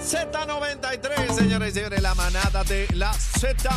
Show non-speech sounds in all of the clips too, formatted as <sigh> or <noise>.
Z93, señores y señores, la manada de la Z.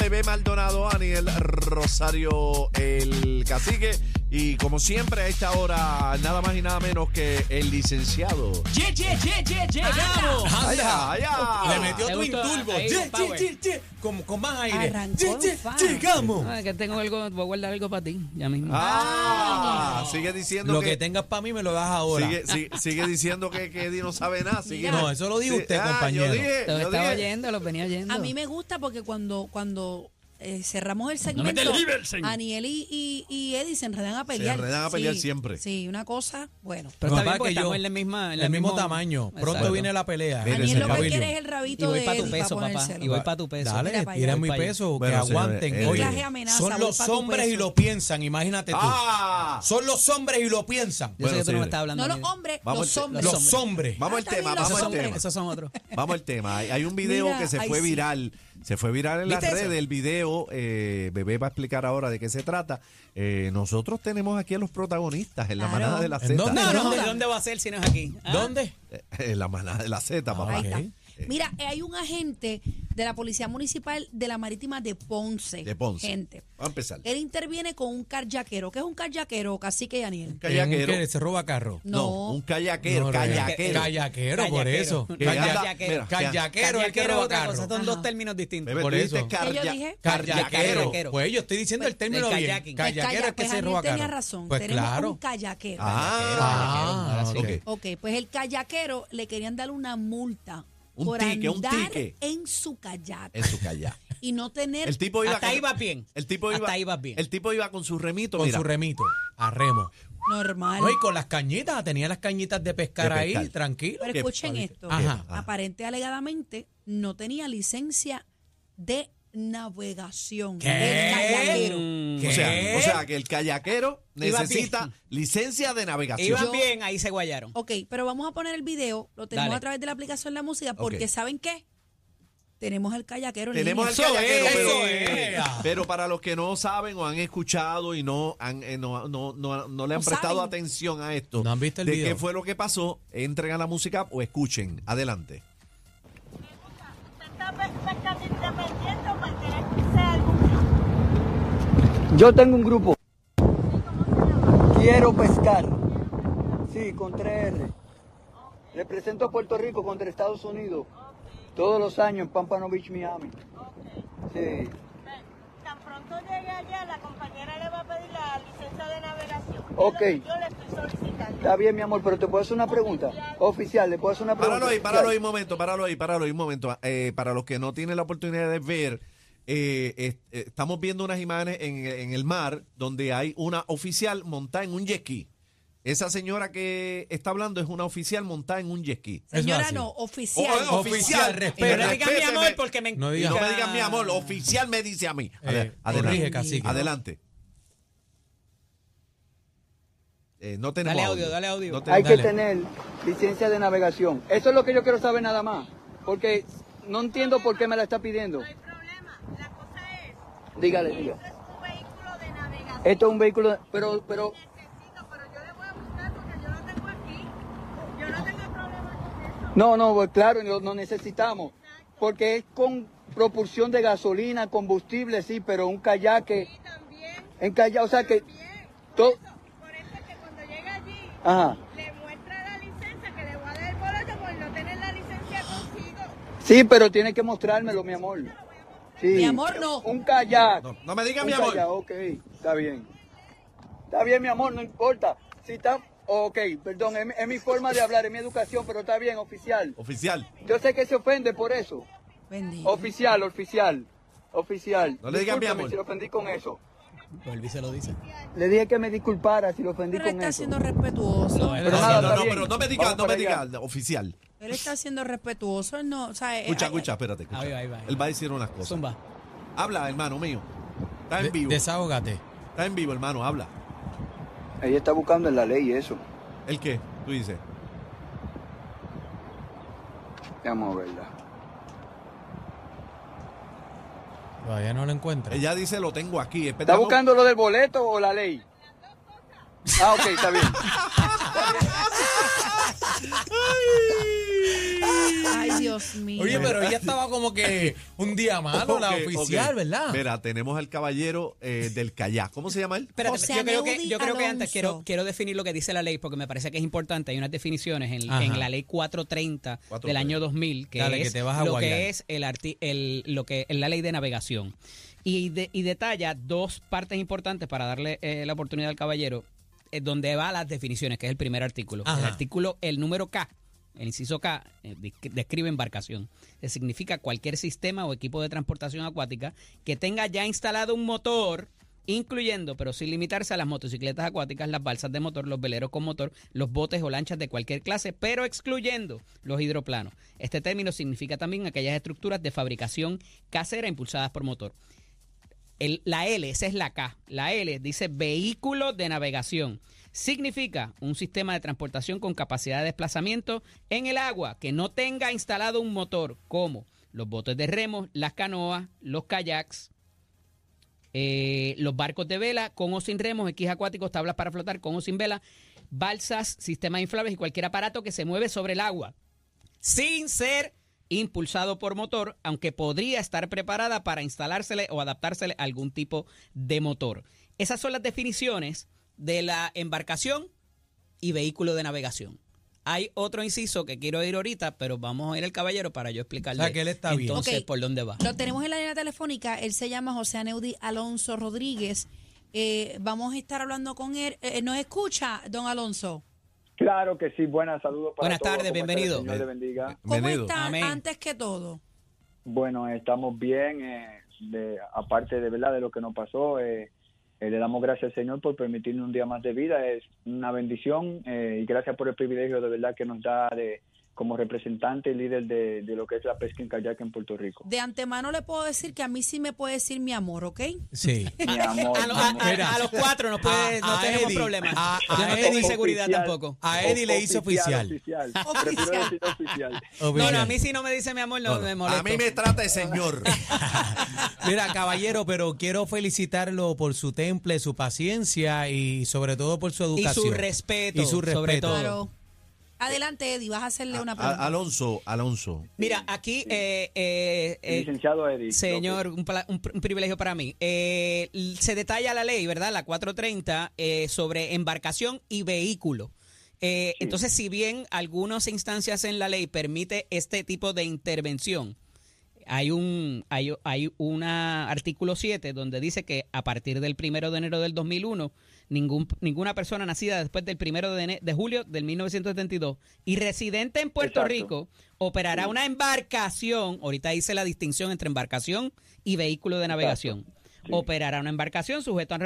Bebé Maldonado, Aniel Rosario, el cacique. Y como siempre, a esta hora, nada más y nada menos que el licenciado. ¡Ye, ye, ye, ye, llegamos! ¡Allá, allá! Le metió Twin gustó Turbo. ahí, Ye, power. ye, ye, ye. Con, con más aire. Arrancó Ye, ye. Llegamos. Ah, que tengo algo, voy a guardar algo para ti, ya mismo. Ah, sigue diciendo Lo que, que tengas para mí me lo das ahora. sigue, sigue, sigue diciendo que, que Eddie no sabe nada. Sigue, No, eso lo dijo Sí, usted, ah, compañero. Yo dije, Lo yo estaba dije. oyendo, lo venía oyendo. A mí me gusta porque cuando, cuando eh, cerramos el me segmento, tergiversen. Aniel y, y, y Eddie se enredan a pelear. enredan a pelear Sí, siempre. Sí, una cosa, bueno. Pero está que bien porque que estamos en la misma... en el mismo tamaño. Pronto viene la pelea. Aniel lo que quiere es el Y rabito voy de para tu Eddie peso, papá. Y voy para tu peso. Dale, tira mi peso, Bueno, que aguanten. señores, Oye, Clase amenaza, son los pa' hombres y lo piensan, imagínate tú. ¡Ah! Son los hombres y lo piensan. Yo sé Bueno, que tú no me estás hablando. No los hombres, los hombres. Los hombres. Vamos al tema, vamos al tema. Esos son otros. Vamos al tema. Hay, un video que se fue viral. Se fue viral en las redes el video. eh, Bebé va a explicar ahora de qué se trata. Eh, nosotros tenemos aquí a los protagonistas en la manada de la ¿En Z. dónde? No, no, joda. ¿de dónde va a ser si no es aquí? ¿Ah? ¿Dónde? Eh, En la manada de la Z, papá. Ahí está. Ok. Mira, eh, hay un agente de la Policía Municipal de la Marítima de Ponce. De Ponce. Gente. Vamos a empezar. Él interviene con un carjaquero. ¿Qué es un carjaquero, cacique y Daniel? Callaquero. ¿Un que se roba carro. No, No. un callaquero, No, callaquero. Callaquero, por eso. Callaquero. Callaquero, el que roba carro. cosa, son Ajá. dos términos distintos. Por eso. ¿Qué yo carya- dije? Callaquero. Pues yo estoy diciendo el término Del bien. Callaquero es que Pues se roba tenía carro. razón. Pues Tenemos claro. un callaquero. Ah, ok. Ok, pues el callaquero le querían dar una multa Un por tique, un andar tique. en su kayak En su kayak. <laughs> y no tener El tipo iba Hasta con- ahí bien. El tipo iba, Hasta ahí vas bien. El tipo iba con su remito, Con mira. su remito, a remo. normal. No, y con las cañitas, tenía las cañitas de pescar, De pescar. ahí, tranquilo. Pero ¿Qué? escuchen esto. Ajá. Aparente alegadamente no tenía licencia de navegación. ¿Qué? El kayakero. ¿Qué? O sea, o sea, que el callaquero Iba necesita licencia de navegación. Iban Yo- bien, ahí se guayaron. Ok, pero vamos a poner el video. Lo tenemos Dale. a través de la aplicación La Música porque. ¿saben qué? Tenemos al callaquero en Tenemos al línea. Callaquero, es, pero, eso es. pero para los que no saben o han escuchado y no han, eh, no, no, no, no le han No prestado saben. atención a esto, No han visto el de video. qué fue lo que pasó, entren a la música o escuchen. Adelante. Yo tengo un grupo. Quiero pescar. Sí, con 3R. Represento a Puerto Rico contra Estados Unidos. Todos los años en Pampano Beach, Miami. Sí. Tan pronto llegue allá, la compañera le va a pedir la licencia de navegación. Ok. Yo le estoy solicitando. Está bien, mi amor, pero te puedo hacer una pregunta. Oficial, le puedo hacer una pregunta. Páralo ahí, páralo ahí un momento, páralo ahí, páralo ahí un momento. Eh, para los que no tienen la oportunidad de ver, eh, eh, eh, estamos viendo unas imágenes en, en el mar donde hay una oficial montada en un jet ski. Esa señora que está hablando es una oficial montada en un jet ski. Señora, no, oficial. Oh, Oficial, oficial, respeta. No le digas mi amor porque me... No diga- no me digan mi amor, oficial me dice a mí. Eh, adelante. corrige, cacique. Adelante. Eh, no tenemos Dale audio, dale audio. No Hay que Dale. tener licencia de navegación. Eso es lo que yo quiero saber nada más. Porque no entiendo por qué me la está pidiendo. No hay problema. La cosa es, Dígale, esto es un vehículo de navegación. Esto es un vehículo, pero, pero, Necesito, pero yo le voy a buscar porque yo lo tengo aquí. Yo no tengo problema con eso. No, no, pues claro, no, necesitamos. Porque es con propulsión de gasolina, combustible, sí, pero un kayak, Y también, en kayak, o sea que, bien. to- Por eso es que cuando llega allí, ajá. le muestra la licencia que le voy a dar el boleto por no tener la licencia consigo. Sí, pero tiene que mostrármelo, mi amor. Sí. Mi amor, no. Un kayak. No, no me diga Un mi amor. kayak, ok, está bien. Está bien, mi amor, no importa. Si está, ok, perdón, es, mi- es mi forma de hablar, es mi educación, pero está bien, oficial. Oficial. Yo sé que se ofende por eso. Bendito. Oficial, oficial, oficial. No le digas mi amor. si lo ofendí con eso. Volví se lo dice. Le dije que me disculpara si lo ofendí Pero él con está eso. siendo respetuoso. No, él Pero No, nada, no, está no, bien. pero no me diga, Vamos no me para allá. diga, oficial. Él está siendo respetuoso. Él no, o sea, eh, Escucha, eh, escucha, espérate. escucha. Ahí va, ahí va, ahí Él va. va a decir unas cosas. Zumba. Habla, hermano mío. Está en De- vivo. Desahógate. Está en vivo, hermano, habla. Ella está buscando en la ley eso. ¿El qué? Tú dices. Vamos a verla. Todavía no lo encuentra. Ella dice, lo tengo aquí. ¿Está buscando lo del boleto o la ley? Ah, ok, está bien. <laughs> Ay, Dios Dios mío. Oye, pero ella estaba como que un día malo, la Ok, oficial, ok. ¿verdad? Mira, tenemos al caballero eh, del kayak. ¿Cómo se llama él? Espérate, José yo creo que, Aneudi yo creo que antes Alonso. quiero, quiero definir lo que dice la ley porque me parece que es importante. Hay unas definiciones en, Ajá. en la ley 430 del 430. año 2000 que Dale, que es te vas a lo guayar. que es el, arti- el- lo que es la ley de navegación. Y, de- y detalla dos partes importantes para darle eh, la oportunidad al caballero, eh, donde va las definiciones, que es el primer artículo. El Ajá. artículo, el número K, el inciso K, eh, desc- describe embarcación. significa cualquier sistema o equipo de transportación acuática que tenga ya instalado un motor, incluyendo, pero sin limitarse a las motocicletas acuáticas, las balsas de motor, los veleros con motor, los botes o lanchas de cualquier clase, pero excluyendo los hidroplanos. Este término significa también aquellas estructuras de fabricación casera impulsadas por motor. La L, esa es la K. La L dice vehículo de navegación. Significa un sistema de transportación con capacidad de desplazamiento en el agua que no tenga instalado un motor como los botes de remos, las canoas, los kayaks, eh, los barcos de vela con o sin remos, equis acuáticos, tablas para flotar con o sin vela, balsas, sistemas inflables y cualquier aparato que se mueve sobre el agua sin ser impulsado por motor, aunque podría estar preparada para instalársele o adaptársele a algún tipo de motor. Esas son las definiciones de la embarcación y vehículo de navegación. Hay otro inciso que quiero ir ahorita, pero vamos a ir al caballero para yo explicarle O sea, que él está bien. entonces por dónde va. Lo tenemos en la línea telefónica. Él se llama José Aneudi Alonso Rodríguez. Eh, vamos a estar hablando con él. Eh, ¿Nos escucha, don Alonso? Claro que sí, buenas saludos para Buenas todos. tardes, ¿Cómo está? bienvenido. Señor le bendiga. ¿Cómo Bienvenido. están antes que todo? Bueno, estamos bien, eh, de, aparte de verdad de lo que nos pasó, eh, eh, le damos gracias al Señor por permitirnos un día más de vida, es una bendición eh, y gracias por el privilegio de verdad que nos da de como representante y líder de, de lo que es la pesca en kayak en Puerto Rico. De antemano le puedo decir que a mí sí me puede decir mi amor, ¿ok? Sí. <laughs> Mi amor, A, lo- a- a- a los cuatro nos puede- A- no a tenemos Eddie, problemas. a- no Eddie. inseguridad Oficial. tampoco. A Eddie le hizo oficial. Oficial. Oficial. Oficial. No, no, a mí si no me dice mi amor, no, me molesto. A mí me trata de señor. <laughs> Mira, caballero, pero quiero felicitarlo por su temple, su paciencia y sobre todo por su y educación. su respeto, Y su sobre respeto. todo. Claro. Adelante, Eddie, vas a hacerle una pregunta. Alonso, Alonso. Mira, aquí, eh, eh, eh, Licenciado Eddie. señor, un, un pr- un privilegio para mí. Eh, se detalla la ley, ¿verdad? La 430 eh, sobre embarcación y vehículo. Eh, Sí. Entonces, si bien algunas instancias en la ley permite este tipo de intervención, hay un hay, hay una artículo 7 donde dice que a partir del primero de enero del 2001 ningún, ninguna persona nacida después del primero de, de julio del 1972 y residente en Puerto Exacto. Rico operará Sí. una embarcación ahorita hice la distinción entre embarcación y vehículo de navegación Sí. operará una embarcación sujeto a,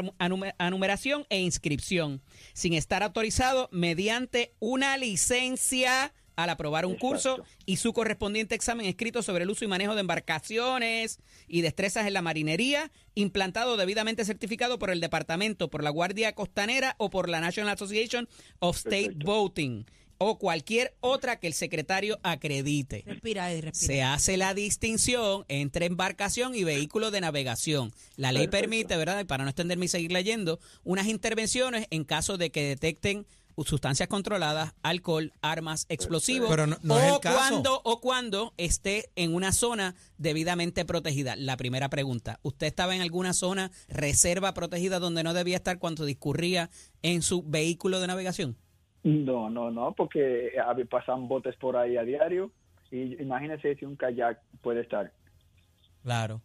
a numeración e inscripción sin estar autorizado mediante una licencia al aprobar un Exacto. curso y su correspondiente examen escrito sobre el uso y manejo de embarcaciones y destrezas en la marinería, implantado debidamente certificado por el departamento, por la Guardia Costanera o por la National Association of State Perfecto. Boating o cualquier otra que el secretario acredite. Respira, Eddie, respira. Se hace la distinción entre embarcación y vehículo de navegación. La ley Perfecto. permite, ¿verdad? Y para no extenderme y seguir leyendo, unas intervenciones en caso de que detecten sustancias controladas, alcohol, armas, explosivos, Pero no- no o es el caso. cuando o cuando esté en una zona debidamente protegida. La primera pregunta, ¿usted estaba en alguna zona reserva protegida donde no debía estar cuando discurría en su vehículo de navegación? No, no, no, porque a ver, pasan botes por ahí a diario y imagínese si un kayak puede estar. Claro.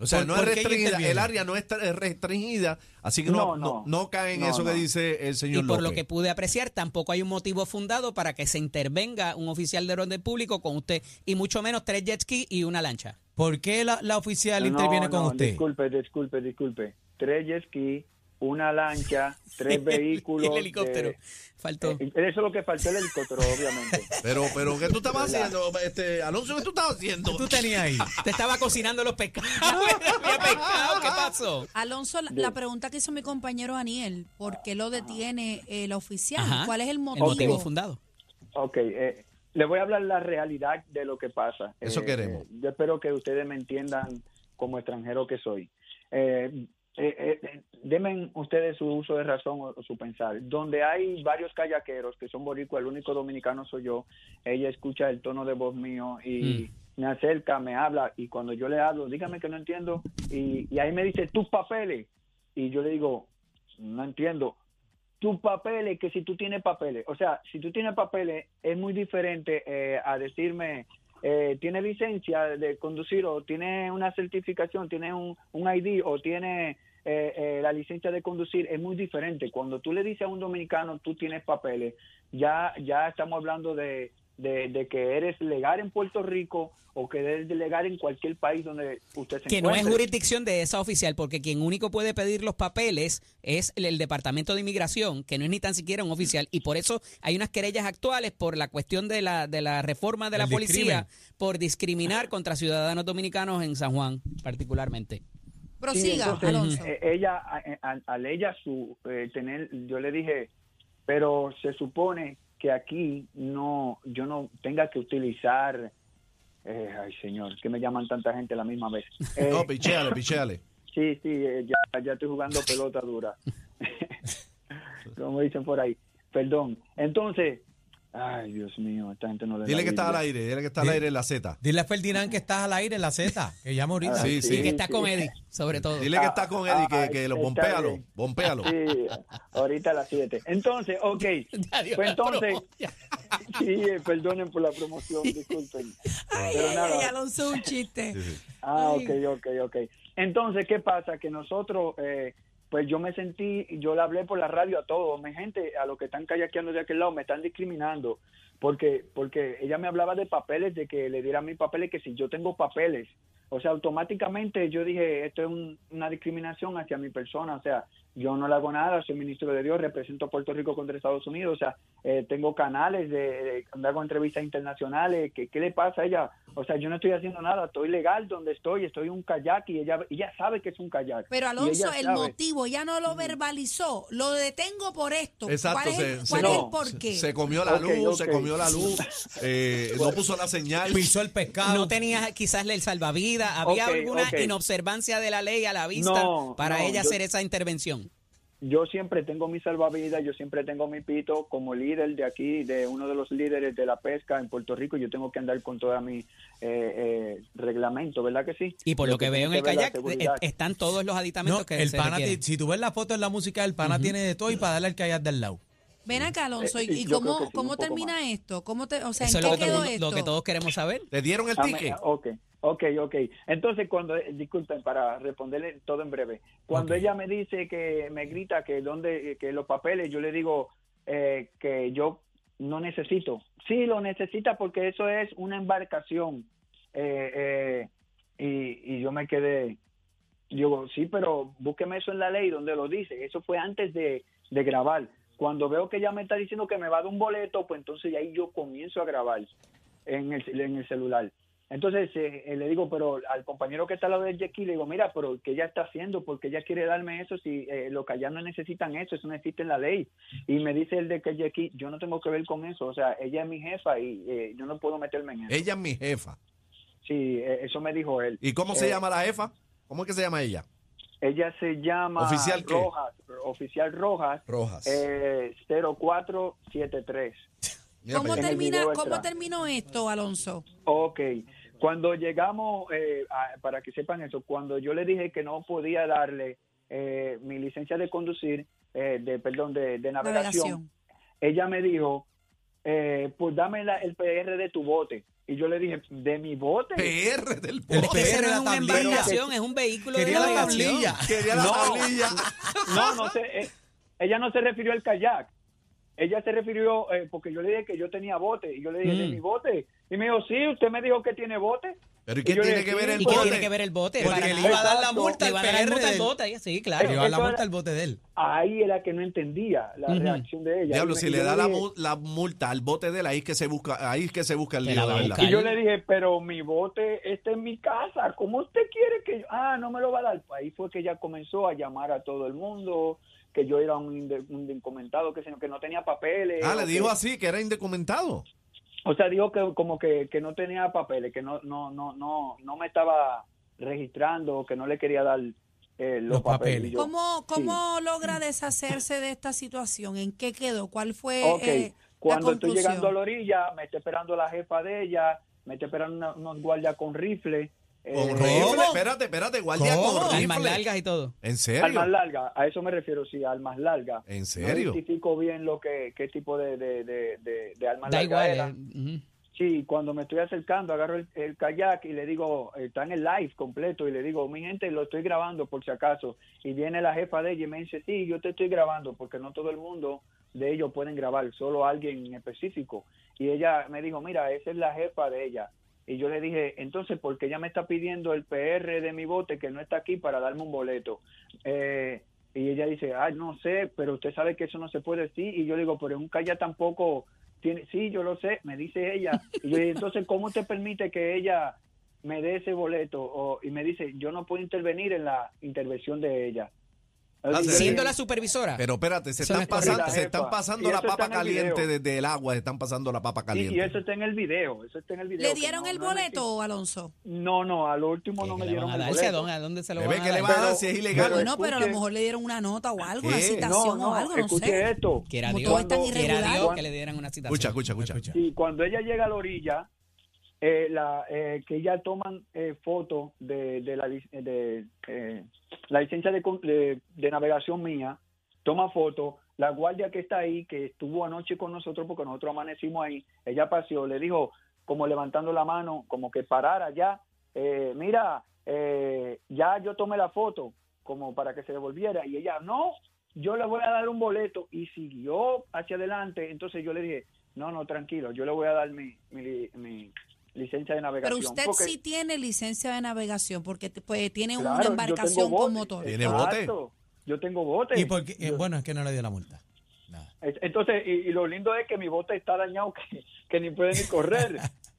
O sea, ¿Por- no es restringida, el área no es restringida, así que no, No, no, no. no cae en No, eso que dice el Y señor por lo que pude apreciar, tampoco hay un motivo fundado para que se intervenga un oficial de orden público con usted, y mucho menos tres jet ski y una lancha. ¿Por qué la, la oficial No, interviene con usted? Disculpe, disculpe, disculpe. Tres jet ski, una lancha, <laughs> tres vehículos. Y el helicóptero. de- Faltó. Eh, eso es lo que faltó el helicóptero, obviamente. <laughs> Pero, pero, ¿qué tú estabas haciendo? Este, Alonso, ¿qué tú estabas haciendo? Tú tenías ahí. <laughs> Te estaba cocinando los pescados. Pescado. ¿Qué pasó? Alonso, la, la pregunta que hizo mi compañero Daniel, ¿por qué lo detiene el oficial? Ajá. ¿Cuál es el El motivo? motivo fundado. Ok, eh, le voy a hablar la realidad de lo que pasa. Eso Eh, queremos. Yo espero que ustedes me entiendan como extranjero que soy. Eh, eh, eh, denme ustedes su uso de razón o, o su pensar. Donde hay varios kayakeros que son boricuas, el único dominicano soy yo, ella escucha el tono de voz mío y me acerca, me habla y cuando yo le hablo, dígame que no entiendo y, y ahí me dice tus papeles y yo le digo, no entiendo. Tus papeles, que si tú tienes papeles, o sea, si tú tienes papeles es muy diferente eh, a decirme, eh, tiene licencia de conducir o tiene una certificación, tiene un, un ID o tiene eh, eh, la licencia de conducir, es muy diferente. Cuando tú le dices a un dominicano, tú tienes papeles, ya, ya estamos hablando de, de, de que eres legal en Puerto Rico o que eres legal en cualquier país donde usted se Que no es encuentre. jurisdicción de esa oficial, porque quien único puede pedir los papeles es el, el Departamento de Inmigración, que no es ni tan siquiera un oficial. Y por eso hay unas querellas actuales por la cuestión de la, de la reforma de la policía, discrimen. por discriminar contra ciudadanos dominicanos en San Juan, particularmente. Sí, Prosiga, entonces, Alonso. eh, ella, a- al ella su eh, tener, yo le dije, pero se supone que aquí no, yo no tenga que utilizar, eh, ay señor, que me llaman tanta gente a la misma vez. <laughs> Eh, No, pichéale, pichéale. <laughs> sí, sí, eh, ya, ya estoy jugando pelota dura, <laughs> como dicen por ahí. Perdón. Entonces, ay Dios mío, esta gente no le Dile da que está al aire, dile que está al Sí. aire en la Z. Dile a Ferdinand que estás al aire en la Z, que llama ahorita. Ah, Sí, Y sí. que está sí. con Eddie, sobre todo. Dile que está con Eddie, que, que lo Ah, bompéalo, bien. bompéalo. Sí, ahorita a las 7. Entonces, ok. <laughs> Adiós, Pues entonces, <laughs> sí, perdonen por la promoción, disculpen. Ay, Pero nada. ay, Alonso, un chiste. Sí, sí. Ah, ok, ok, ok. Entonces, ¿qué pasa? Que nosotros, eh, pues yo me sentí, yo le hablé por la radio a todos, mi gente, a los que están kayakeando de aquel lado, me están discriminando, porque porque ella me hablaba de papeles, de que le diera mis papeles, que si yo tengo papeles, o sea, automáticamente yo dije, esto es un- una discriminación hacia mi persona, o sea, yo no le hago nada, soy ministro de Dios, represento a Puerto Rico contra Estados Unidos, o sea, eh, tengo canales de, de- donde hago entrevistas internacionales, ¿qué, ¿qué le pasa a ella? O sea, yo no estoy haciendo nada, estoy legal donde estoy, estoy en un kayak y ella, ella sabe que es un kayak. Pero Alonso, el sabe. motivo ya no lo verbalizó. Lo detengo por esto. Exacto, ¿Cuál es, se, cuál no, es el por qué? se comió la luz, se comió la luz, <laughs> eh, no puso la señal. Pisó el pescado. No tenía quizás el salvavidas, había alguna inobservancia de la ley a la vista No, para no, ella yo- hacer esa intervención. Yo siempre tengo mi salvavidas, yo siempre tengo mi pito como líder de aquí, de uno de los líderes de la pesca en Puerto Rico. Yo tengo que andar con toda mi eh, eh, reglamento, ¿verdad que sí? Y por lo que veo en el kayak, eh, están todos los aditamentos No, que el se pana, requieren. si tú ves la foto en la música, el pana tiene de todo y para darle al kayak del lado. Ven acá, Alonso, Eh, ¿y, y cómo, que sí, termina más. esto? ¿Cómo te, o sea, Eso ¿en es lo qué que, quedó todo- esto? lo que todos queremos saber. ¿Te dieron el ticket? ok, ok, ok. Entonces, cuando, eh, disculpen, para responderle todo en breve, cuando ella me dice que me grita que donde, que los papeles, yo le digo eh, que yo no necesito. Sí, lo necesita porque eso es una embarcación. Eh, eh, y, y yo me quedé, digo, sí, pero búsqueme eso en la ley donde lo dice. Eso fue antes de, de grabar. Cuando veo que ella me está diciendo que me va a dar un boleto, pues entonces ahí yo comienzo a grabar en el, en el celular. Entonces eh, eh, le digo, pero al compañero que está al lado del Jackie, le digo, mira, pero ¿qué ella está haciendo? Porque ella quiere darme eso si eh, los que allá no necesitan eso, eso no existe en la ley. Y me dice el de que Jackie, yo no tengo que ver con eso, o sea, ella es mi jefa y eh, yo no puedo meterme en eso. Ella es mi jefa. Sí, eso me dijo él. ¿Y cómo se llama la jefa? ¿Cómo es que se llama ella? Ella se llama ¿Oficial qué? Rojas, oficial Rojas, Rojas. eh, 0473. <laughs> Mira ¿Cómo, termina, ¿Cómo terminó esto, Alonso? Ok, cuando llegamos, eh, a- para que sepan eso, cuando yo le dije que no podía darle eh, mi licencia de conducir, eh, de perdón, de, de navegación, Navegación. ella me dijo, eh, pues dame la- el PR de tu bote. Y yo le dije, ¿de mi bote? PR del El ese no PR, es la una tablilla. embarcación, es un vehículo de Quería la navegación. tablilla. Quería la No. tablilla. <laughs> No, no sé, eh, ella no se refirió al kayak. Ella se refirió, eh, porque yo le dije que yo tenía bote, y yo le dije, ¿de Mm. mi bote? Y me dijo, sí, usted me dijo que tiene bote. Pero ¿y qué tiene le que ver el ¿Y qué bote? tiene que ver el bote? Porque Para le iba a dar la multa Le al iba a dar la PR multa al del- bote, sí, Le claro. iba a dar la multa al bote de él. Ahí era que no entendía la reacción de ella. Diablo, si le da la, multa al bote de él, ahí es que se busca, ahí es que se busca el lío, de verdad. Y yo le dije, pero mi bote está en mi casa, ¿cómo usted quiere que yo? Ah, no me lo va a dar. Ahí fue que ella comenzó a llamar a todo el mundo, que yo era un, inde- un indocumentado, que, sino que no tenía papeles. Ah, le que- dijo así, que era indocumentado. O sea, dijo que como que, que no tenía papeles, que no, no, no, no, no me estaba registrando, que no le quería dar eh, los, Los papeles. papeles. ¿Cómo, cómo sí. logra deshacerse de esta situación? ¿En qué quedó? ¿Cuál fue Ok, eh, cuando la estoy llegando a la orilla, me está esperando la jefa de ella, me está esperando una- unos guardias con rifle. Con eh, rifle, espérate, espérate, guardia ¿Cómo? con Armas rifle. largas y todo. ¿En serio? Armas largas, a eso me refiero, sí, armas largas. ¿En No serio? identifico bien lo que, qué tipo de, de, de, de, de armas Da largas igual. eh. Sí, cuando me estoy acercando, agarro el, el kayak y le digo, está en el live completo, y le digo, mi gente, lo estoy grabando por si acaso. Y viene la jefa de ella y me dice, sí, yo te estoy grabando, porque no todo el mundo de ellos pueden grabar, solo alguien en específico. Y ella me dijo, mira, esa es la jefa de ella. Y yo le dije, entonces, porque ella me está pidiendo el PR de mi bote que no está aquí para darme un boleto. Eh, y ella dice, ay, no sé, pero usted sabe que eso no se puede decir. Y yo le digo, pero un kayak tampoco tiene, sí, yo lo sé, me dice ella. Y entonces, ¿cómo te permite que ella me dé ese boleto? O, y me dice, yo no puedo intervenir en la intervención de ella. Ah, Y Siendo la supervisora. Pero espérate, se no están, pasando, se La están pasando Y la papa caliente desde el agua, se están pasando la papa Sí, caliente. y eso está en el video, eso está en el video. ¿Le que dieron no- el no boleto, Alonso? mentira. No, no, a lo último no ¿Qué me le dieron van a el boleto. dónde, ¿A dónde se lo van a ¿qué le dar? vas a dar Pero- si es pero- ilegal? Bueno, pero a lo mejor le dieron una nota o algo, una ¿Qué? citación No, no, o algo, no escuche sé. esto. Quiera Como Dios, todo es tan Cuando- quiera irregular. Dios que le dieran una citación. Escucha, escucha, escucha. Sí, cuando ella llega a la orilla, eh, la, eh, que ella toman eh, fotos de, de la, lic- de, eh, la licencia de, de, navegación mía, toma fotos, la guardia que está ahí, que estuvo anoche con nosotros, porque nosotros amanecimos ahí, ella paseó, le dijo, como levantando la mano, como que parara ya, eh, mira, eh, ya yo tomé la foto, como para que se devolviera, y ella, no, yo le voy a dar un boleto, y siguió hacia adelante, entonces yo le dije, no, no, tranquilo, yo le voy a dar mi, mi licencia de Pero navegación. usted porque- sí tiene licencia de navegación porque pues, tiene Claro, una embarcación con motor. ¿Tiene bote? Yo tengo bote. Y porque, eh, Yo- bueno, es que no le dio la multa. Nada. Entonces, y, y lo lindo es que mi bote está dañado, que, que ni puede ni correr. <laughs>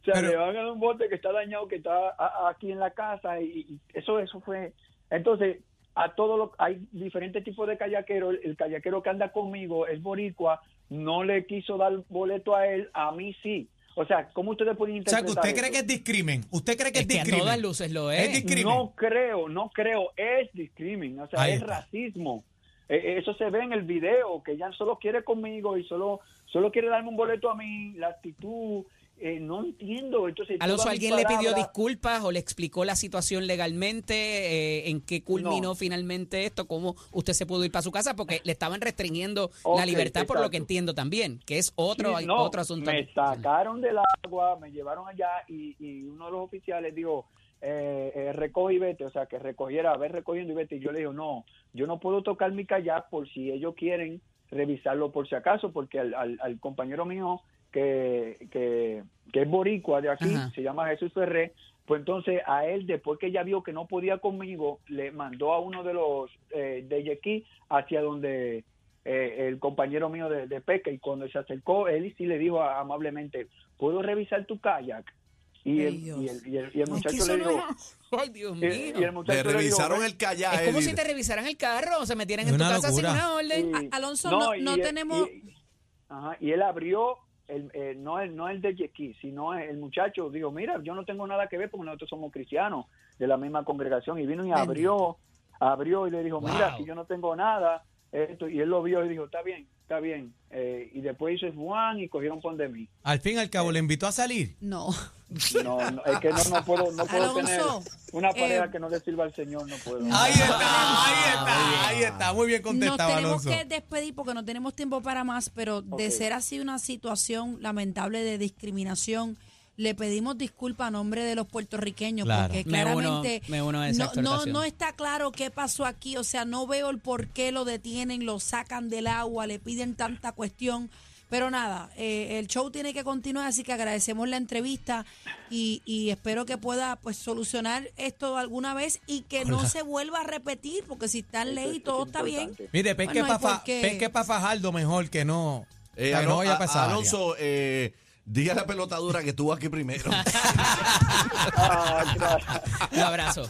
O sea, Pero- le van a dar un bote que está dañado, que está a- a- aquí en la casa, y, y eso eso fue... Entonces, a todos los... Hay diferentes tipos de kayaqueros. El, el kayaquero que anda conmigo es boricua, no le quiso dar boleto a él, a mí sí. O sea, ¿cómo ustedes pueden O sea, interpretar que usted cree eso? que es discrimen. ¿Usted cree que es, Es que a discrimen? todas luces lo es. Es discrimen. No creo, no creo, es discrimen, o sea, Ahí es está. racismo. Eh, eh, eso se ve en el video, que ella solo quiere conmigo y solo solo quiere darme un boleto a mí, la actitud, eh, no entiendo. Entonces, Alonso, ¿alguien le pidió disculpas o le explicó la situación legalmente? eh, ¿En qué culminó No. finalmente esto? ¿Cómo usted se pudo ir para su casa? Porque le estaban restringiendo la libertad, por lo que entiendo también, que es otro, Sí, no, otro asunto. Me sacaron del agua, me llevaron allá y, y uno de los oficiales dijo, eh, eh, recoge y vete, o sea, que recogiera, a ver recogiendo y vete. Y yo le digo, no, yo no puedo tocar mi kayak por si ellos quieren revisarlo por si acaso, porque al, al- al compañero mío que, que, que es boricua de aquí, Ajá. se llama Jesús Ferré, pues entonces a él, después que ella vio que no podía conmigo, le mandó a uno de los eh, de Yequí hacia donde eh, el compañero mío de, de pesca y cuando se acercó, él sí le dijo a- amablemente, ¿puedo revisar tu kayak? Y el, Dios. y el, y el, y el Es que muchacho le no dijo... es- <laughs> Ay, Dios mío. y el Le muchacho le dijo, revisaron "Ven". el kayak. es como si te revisaran el carro o se metieran en tu una casa sin locura. una orden. Alonso, no- y no él- tenemos- y- ajá, y él abrió, el, eh, no, el, no el de Yequí, sino el muchacho dijo, mira, yo no tengo nada que ver porque nosotros somos cristianos de la misma congregación. Y vino y abrió, abrió y le dijo, mira, Wow. si yo no tengo nada, esto, y él lo vio y dijo, está bien, está bien. Eh, y después hizo Juan y cogieron pon de mí. Al fin y al cabo, le invitó a salir. No. No, no, es que no, no puedo, no puedo Alonso, tener una pareja eh, que no le sirva al Señor, no puedo. Ahí está, ahí está, ahí está. Muy bien Nos contestado, tenemos Alonso. que despedir porque no tenemos tiempo para más, pero de ser así una situación lamentable de discriminación, le pedimos disculpas a nombre de los puertorriqueños Claro. porque Me uno- claramente me uno a esa no, no, no está claro qué pasó aquí, o sea, no veo el por qué lo detienen, lo sacan del agua, le piden tanta cuestión. Pero nada, eh, el show tiene que continuar, así que agradecemos la entrevista y, y espero que pueda pues solucionar esto alguna vez y que no se vuelva a repetir, porque si está en ley es todo está bien. Mire, pesque Bueno, ¿y para Fajardo mejor que no, Eh, que no vaya a a- pasar. Alonso, eh, diga la pelotadura que estuvo aquí primero. <laughs> Un abrazo.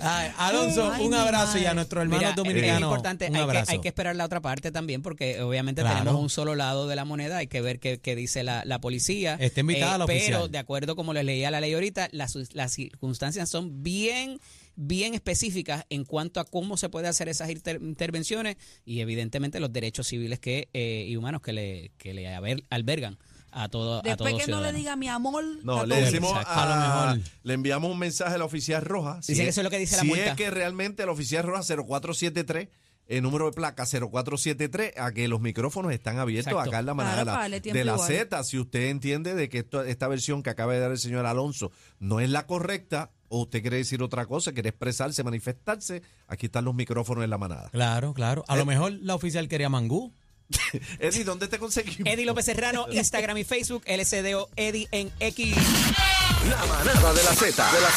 Ay, Alonso, Ay, un mi abrazo y a madre. nuestros hermanos Mira, es dominicanos. importante, un hay que, abrazo. hay que esperar la otra parte también, porque obviamente Claro. tenemos un solo lado de la moneda, hay que ver qué, qué dice la, la policía. Está invitada la Pero, oficial. de acuerdo como les leía la ley ahorita, las, las circunstancias son bien bien específicas en cuanto a cómo se puede hacer esas inter- intervenciones y evidentemente los derechos civiles que eh, y humanos que le, que le haber- albergan a todo a Después todo que no le diga mi amor. No, le decimos. A lo mejor. le enviamos un mensaje a la oficial roja. Dice que eso es lo que dice la si multa. es que realmente la oficial roja 0473, el número de placa 0473, a que los micrófonos están abiertos Exacto. acá en la manada de la igual. Z. Si usted entiende de que esto- esta versión que acaba de dar el señor Alonso no es la correcta, o usted quiere decir otra cosa, quiere expresarse, manifestarse, aquí están los micrófonos en la manada. Claro, claro. A lo mejor la oficial quería mangú. <laughs> Eddie, ¿dónde te conseguimos? Eddie López Serrano, Instagram y Facebook, LCDO Eddie en X. La manada de la Z. De la